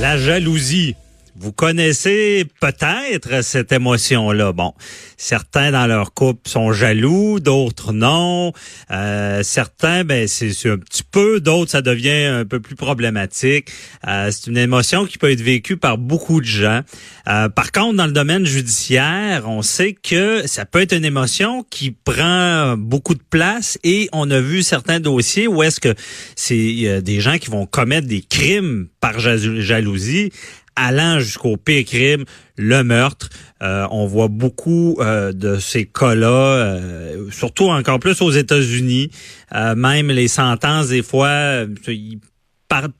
La jalousie. Vous connaissez peut-être cette émotion-là. Bon, certains dans leur couple sont jaloux, d'autres non. Euh, certains, ben c'est un petit peu, d'autres ça devient un peu plus problématique. Euh, c'est une émotion qui peut être vécue par beaucoup de gens. Euh, par contre, dans le domaine judiciaire, on sait que ça peut être une émotion qui prend beaucoup de place et on a vu certains dossiers où est-ce que c'est des gens qui vont commettre des crimes par jalousie allant jusqu'au pire crime, le meurtre. Euh, on voit beaucoup euh, de ces cas-là, euh, surtout encore plus aux États-Unis. même les sentences, des fois, ils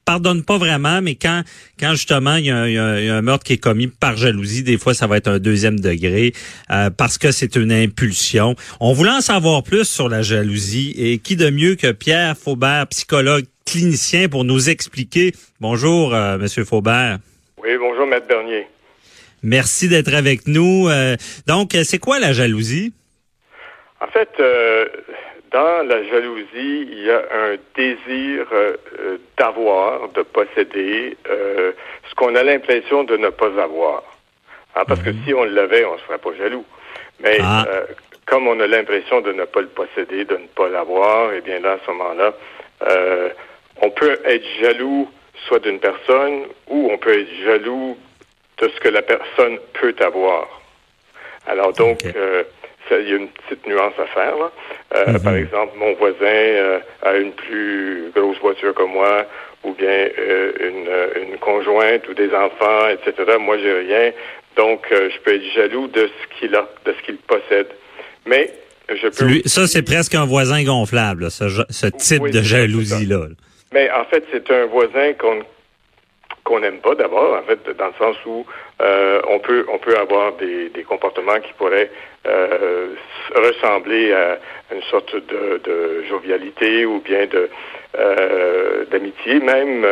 pardonnent pas vraiment, mais quand quand justement il y, a un, meurtre qui est commis par jalousie, des fois ça va être un deuxième degré parce que c'est une impulsion. On voulait en savoir plus sur la jalousie et qui de mieux que Pierre Faubert, psychologue clinicien, pour nous expliquer. Bonjour, Monsieur Faubert. Oui, bonjour, Maître Bernier. Merci d'être avec nous. Euh, donc, euh, c'est quoi la jalousie? En fait, euh, dans la jalousie, il y a un désir d'avoir, de posséder ce qu'on a l'impression de ne pas avoir. Hein, parce que mhm. si on l'avait, on ne serait pas jaloux. Mais ah. comme on a l'impression de ne pas le posséder, de ne pas l'avoir, eh bien là, à ce moment-là, on peut être jaloux soit d'une personne, ou on peut être jaloux de ce que la personne peut avoir. Alors donc, euh, il y a une petite nuance à faire. Euh, mhm. Par exemple, mon voisin euh, a une plus grosse voiture que moi, ou bien une, une, conjointe ou des enfants, etc. Moi, j'ai rien. Donc, je peux être jaloux de ce qu'il a, de ce qu'il possède. Mais je peux. ça, c'est presque un voisin gonflable, ce, type de jalousie-là. Mais en fait, c'est un voisin qu'on qu'on n'aime pas d'abord, en fait, dans le sens où euh, on peut on peut avoir des, des comportements qui pourraient euh, ressembler à une sorte de, de jovialité ou bien de euh, d'amitié même,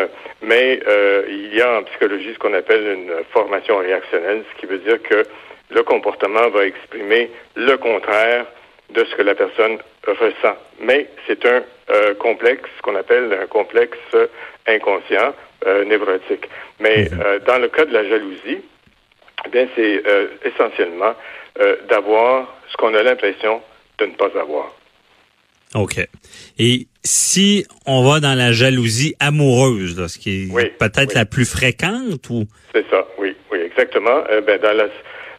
mais il y a en psychologie ce qu'on appelle une formation réactionnelle, ce qui veut dire que le comportement va exprimer le contraire de ce que la personne ressent. Mais c'est un euh, complexe qu'on appelle un complexe inconscient euh, névrotique. Mais mhm. euh, dans le cas de la jalousie, eh bien c'est essentiellement d'avoir ce qu'on a l'impression de ne pas avoir. OK. Et si on va dans la jalousie amoureuse, ce qui est peut-être la plus fréquente ou? C'est ça, oui, oui, exactement. ben, dans, la,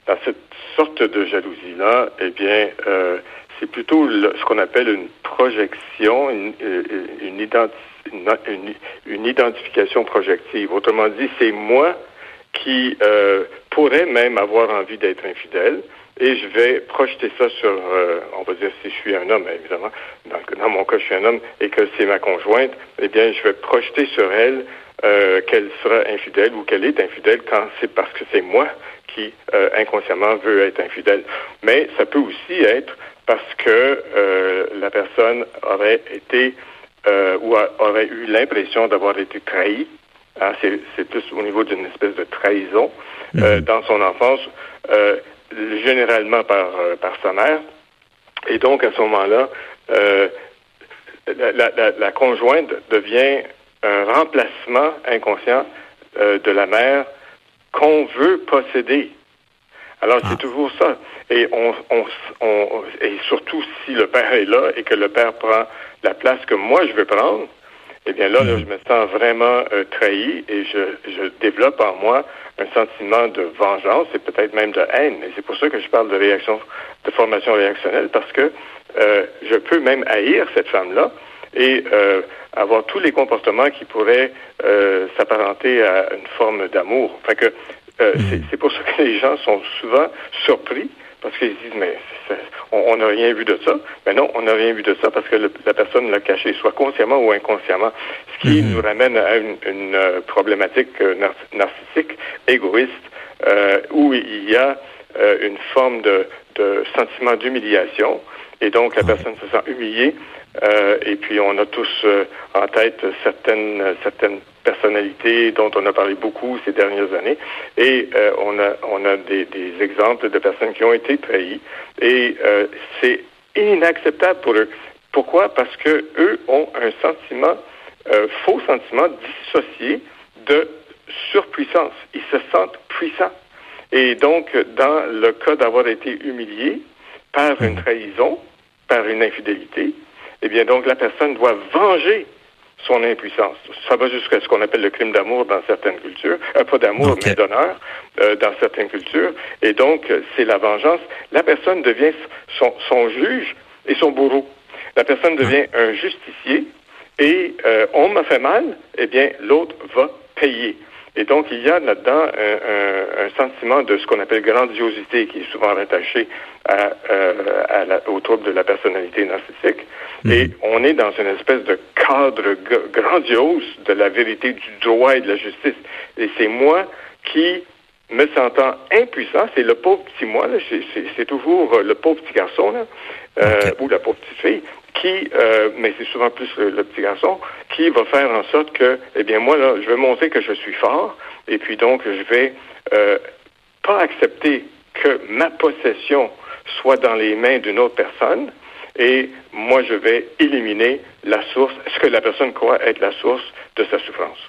dans cette sorte de jalousie-là, eh bien, euh, c'est plutôt ce qu'on appelle une projection, une, euh, une, une, identification projective. Autrement dit, c'est moi qui euh, pourrais même avoir envie d'être infidèle et je vais projeter ça sur, euh, on va dire si je suis un homme, évidemment, dans, dans, mon cas je suis un homme et que c'est ma conjointe, eh bien je vais projeter sur elle euh, qu'elle sera infidèle ou qu'elle est infidèle quand c'est parce que c'est moi qui euh, inconsciemment veut être infidèle. Mais ça peut aussi être parce que euh, la personne aurait été euh, ou aurait eu l'impression d'avoir été trahie. Hein, c'est plus au niveau d'une espèce de trahison mhm. dans son enfance, généralement par, par sa mère. Et donc, à ce moment-là, la, la, la, conjointe devient un remplacement inconscient de la mère qu'on veut posséder. Alors, c'est ah. toujours ça. Et, on, on, on, et surtout si le père est là et que le père prend la place que moi je veux prendre, eh bien là, là hmm. je me sens vraiment euh, trahi et je, je développe en moi un sentiment de vengeance et peut-être même de haine. Et c'est pour ça que je parle de réaction, de formation réactionnelle, parce que euh, je peux même haïr cette femme-là et euh, avoir tous les comportements qui pourraient euh, s'apparenter à une forme d'amour. Fait que euh, hmm. c'est pour ça que les gens sont souvent surpris parce qu'ils disent, mais on n'a rien vu de ça. Mais non, on n'a rien vu de ça parce que la personne l'a caché, soit consciemment ou inconsciemment. Ce qui mhm. nous ramène à une, euh, problématique euh, narcissique, égoïste, euh, où il y a une forme de, de sentiment d'humiliation. Et donc, la personne se sent humiliée. Et puis, on a tous en tête certaines, certaines personnalités dont on a parlé beaucoup ces dernières années. Et euh, on a, on a des, des, exemples de personnes qui ont été trahies. Et euh, c'est inacceptable pour eux. Pourquoi? Parce que eux ont un sentiment, euh, faux sentiment dissocié de surpuissance. Ils se sentent puissants. Et donc, dans le cas d'avoir été humilié par une mmh. trahison, par une infidélité, eh bien, donc, la personne doit venger son impuissance. Ça va jusqu'à ce qu'on appelle le crime d'amour dans certaines cultures, euh, pas d'amour, mais d'honneur euh, dans certaines cultures. Et donc, c'est la vengeance. La personne devient son, son, juge et son bourreau. La personne devient un justicier et euh, on m'a fait mal, eh bien, l'autre va payer. Et donc, il y a là-dedans un, un, sentiment de ce qu'on appelle grandiosité qui est souvent rattaché à, euh, à la, au trouble de la personnalité narcissique. Mhm. Et on est dans une espèce de cadre grandiose de la vérité, du droit et de la justice. Et c'est moi qui me sentant impuissant, c'est le pauvre petit moi, c'est toujours le pauvre petit garçon, là, euh, ou la pauvre petite fille, qui, euh, mais c'est souvent plus le, petit garçon, qui va faire en sorte que, eh bien, moi, là, je vais montrer que je suis fort, et puis donc, je vais euh, pas accepter que ma possession soit dans les mains d'une autre personne, et moi, je vais éliminer la source, ce que la personne croit être la source de sa souffrance.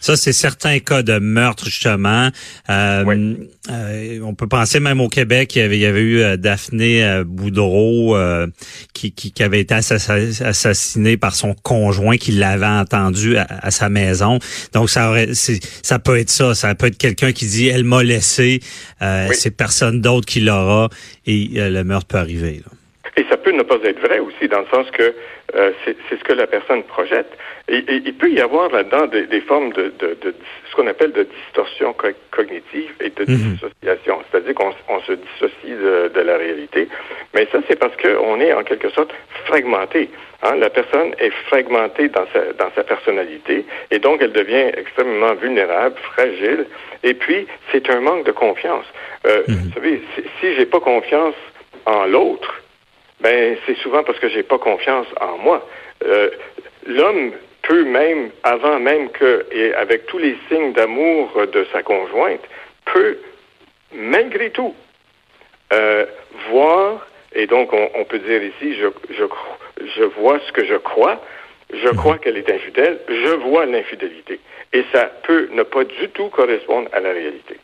Ça, c'est certains cas de meurtre, justement. Euh, euh, on peut penser même au Québec, il y avait, il y avait eu euh, Daphné Boudreau qui, qui, avait été assassinée par son conjoint qui l'avait entendu à, sa maison. Donc, ça aurait, ça peut être ça. Ça peut être quelqu'un qui dit, elle m'a laissé, c'est personne d'autre qui l'aura et le meurtre peut arriver. Et ça peut ne pas être vrai aussi, dans le sens que euh, c'est ce que la personne projette. Et, il peut y avoir là-dedans des, formes de, de, de, ce qu'on appelle de distorsion cognitive et de mhm. dissociation, c'est-à-dire qu'on se dissocie de, la réalité. Mais ça, c'est parce qu'on est en quelque sorte fragmenté. Hein? La personne est fragmentée dans sa, dans sa personnalité et donc elle devient extrêmement vulnérable, fragile. Et puis, c'est un manque de confiance. Euh, mhm. Vous savez, si, si j'ai pas confiance en l'autre, ben c'est souvent parce que j'ai pas confiance en moi. Euh, L'homme peut même, avant même que, et avec tous les signes d'amour de sa conjointe, peut malgré tout euh, voir, et donc on, on, peut dire ici, je, je, je vois ce que je crois, je mhm. crois qu'elle est infidèle, je vois l'infidélité. Et ça peut ne pas du tout correspondre à la réalité.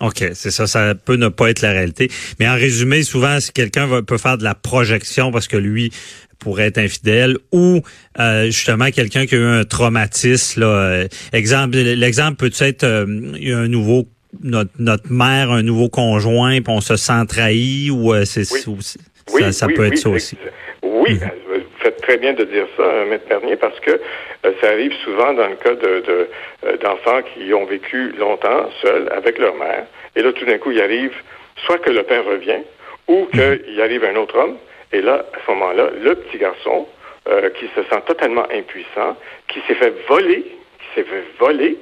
OK, c'est ça, ça peut ne pas être la réalité. Mais en résumé, souvent, si quelqu'un peut faire de la projection parce que lui pourrait être infidèle ou euh, justement quelqu'un qui a eu un traumatisme. Là, euh, exemple, l'exemple peut être euh, un nouveau notre, notre mère, un nouveau conjoint, puis on se sent trahi ou c'est ça, ça peut être ça aussi. Oui, mhm. vous faites très bien de dire ça, Maître Bernier, parce que ça arrive souvent dans le cas de, d'enfants qui ont vécu longtemps seuls avec leur mère, et là tout d'un coup il arrive soit que le père revient, ou mhm. qu'il arrive un autre homme et là, à ce moment-là, le petit garçon, euh, qui se sent totalement impuissant, qui s'est fait voler, qui s'est fait voler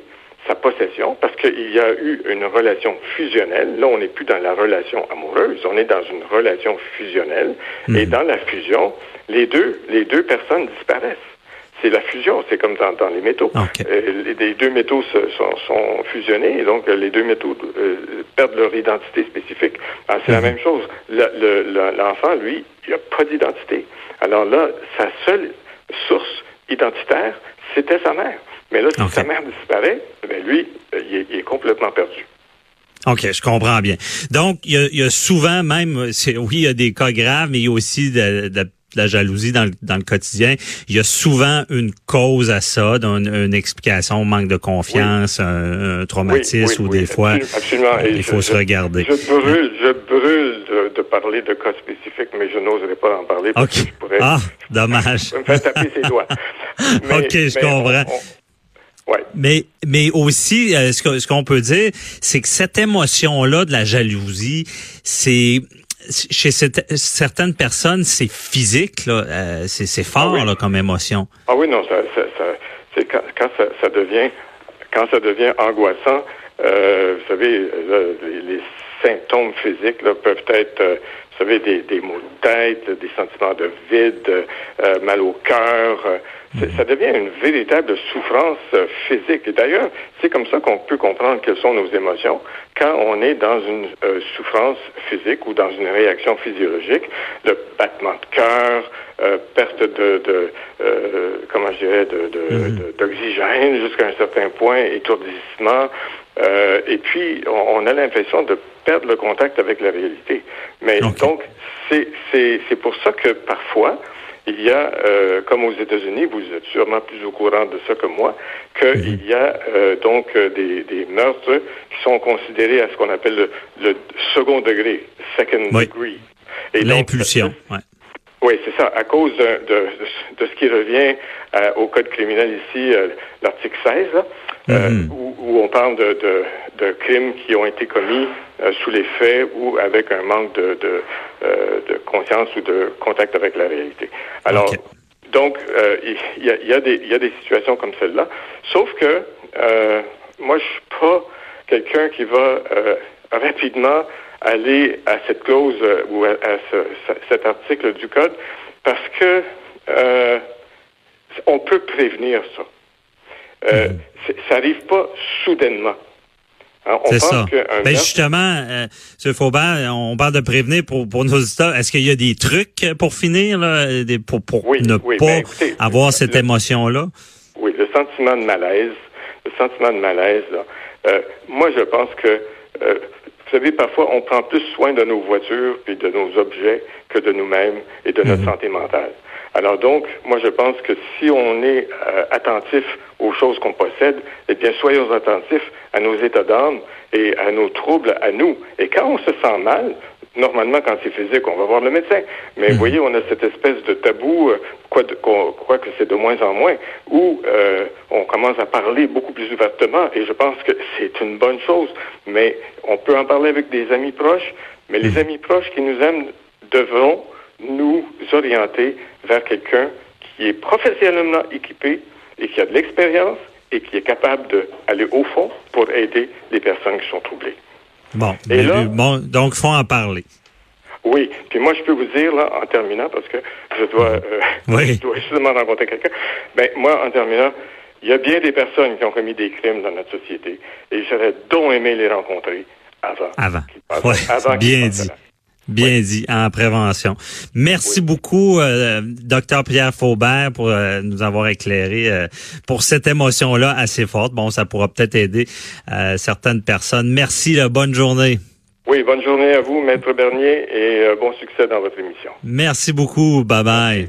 sa possession parce qu'il y a eu une relation fusionnelle. Là, on n'est plus dans la relation amoureuse, on est dans une relation fusionnelle. Et mhm. dans la fusion, les deux, les deux personnes disparaissent. C'est la fusion, c'est comme dans, dans, les métaux. Euh, les, deux métaux sont, sont, fusionnés et donc les deux métaux euh, perdent leur identité spécifique. Ah, c'est la mhm. même chose. L'enfant, lui, il n'a pas d'identité. Alors là, sa seule source identitaire, c'était sa mère. Mais là, si sa mère disparaît, ben lui, il est, complètement perdu. OK, je comprends bien. Donc, il y a, souvent même, oui, il y a des cas graves, mais il y a aussi de, la jalousie dans le, dans le quotidien. Il y a souvent une cause à ça, une, une explication, manque de confiance, un, traumatisme ou des fois, il faut se regarder. Je brûle, je brûle de, parler de cas spécifiques, mais je n'oserais pas en parler parce que je pourrais... Ah, dommage. me faire taper ses doigts. OK, je comprends. Ouais. Mais mais aussi euh, ce qu'on ce qu'on peut dire c'est que cette émotion là de la jalousie c'est chez cette- certaines personnes, c'est physique, là, euh, c'est c'est fort Ah oui. là, comme émotion. Ah oui, non, ça, ça, ça- c'est quand, quand ça, ça devient quand ça devient angoissant, euh, vous savez, là, les, les symptômes physiques là, peuvent être, euh, vous savez, des, des maux de tête, des sentiments de vide, euh, mal au cœur. C'est- ça devient une véritable souffrance euh, physique. Et d'ailleurs, c'est comme ça qu'on peut comprendre quelles sont nos émotions quand on est dans une euh, souffrance physique ou dans une réaction physiologique, le battement de cœur, euh, perte de, de euh, comment je dirais, de, de- de- d'oxygène jusqu'à un certain point, étourdissement, euh, et puis on, on a l'impression de perdre le contact avec la réalité. Mais Ok. donc c'est pour ça que parfois il y a, euh, comme aux États-Unis, vous êtes sûrement plus au courant de ça que moi, qu'il y a euh, donc euh, des, des meurtres qui sont considérés à ce qu'on appelle le, le second degré, second Oui. degree. L'impulsion. ouais. Oui, c'est ça. À cause de, de, de ce qui revient euh, au Code criminel ici, euh, l'article 16, là, euh, Mhm. où, où on parle de, de, de crimes qui ont été commis euh, sous les faits ou avec un manque de, de, de conscience ou de contact avec la réalité. Alors, donc, il y, a, il y, a des- y a des situations comme celle-là. Sauf que moi, je suis pas quelqu'un qui va rapidement aller à cette clause euh, ou à, à ce- ce- cet article du code parce que euh, on peut prévenir ça. Euh, c'est- Ça arrive pas soudainement. Hein, on C'est pense ça. qu'un Ben justement, euh, M. Faubert, on parle de prévenir pour, pour nos auditeurs. Est-ce qu'il y a des trucs pour finir, là, des, pour, pour Oui, ne oui, pas ben, écoutez, avoir cette émotion-là? Oui, le sentiment de malaise, le sentiment de malaise, là, euh, moi je pense que, vous savez, parfois on prend plus soin de nos voitures et de nos objets que de nous-mêmes et de notre santé mentale. Alors donc, moi je pense que si on est euh, attentif aux choses qu'on possède, eh bien soyons attentifs à nos états d'âme et à nos troubles à nous. Et quand on se sent mal, normalement, quand c'est physique, on va voir le médecin. Mais vous voyez, on a cette espèce de tabou, euh, quoi, de- que c'est de moins en moins, où euh, on commence à parler beaucoup plus ouvertement. Et je pense que c'est une bonne chose. Mais on peut en parler avec des amis proches. Mais les amis proches qui nous aiment devront nous orienter vers quelqu'un qui est professionnellement équipé et qui a de l'expérience et qui est capable d'aller au fond pour aider les personnes qui sont troublées. Bon, Et mais- là- bon donc faut en parler. Oui, puis moi je peux vous dire là en terminant parce que je dois, euh, Oui. je dois justement rencontrer quelqu'un. Ben moi en terminant, il y a bien des personnes qui ont commis des crimes dans notre société et j'aurais donc aimé les rencontrer avant. Avant. passent- Ouais, avant bien dit. Bien dit, en prévention. Merci Oui. beaucoup, euh, docteur Pierre Faubert, pour euh, nous avoir éclairé euh, pour cette émotion-là assez forte. Bon, ça pourra peut-être aider euh, certaines personnes. Merci, là, bonne journée. Oui, bonne journée à vous, Maître Bernier, et euh, bon succès dans votre émission. Merci beaucoup. Bye bye.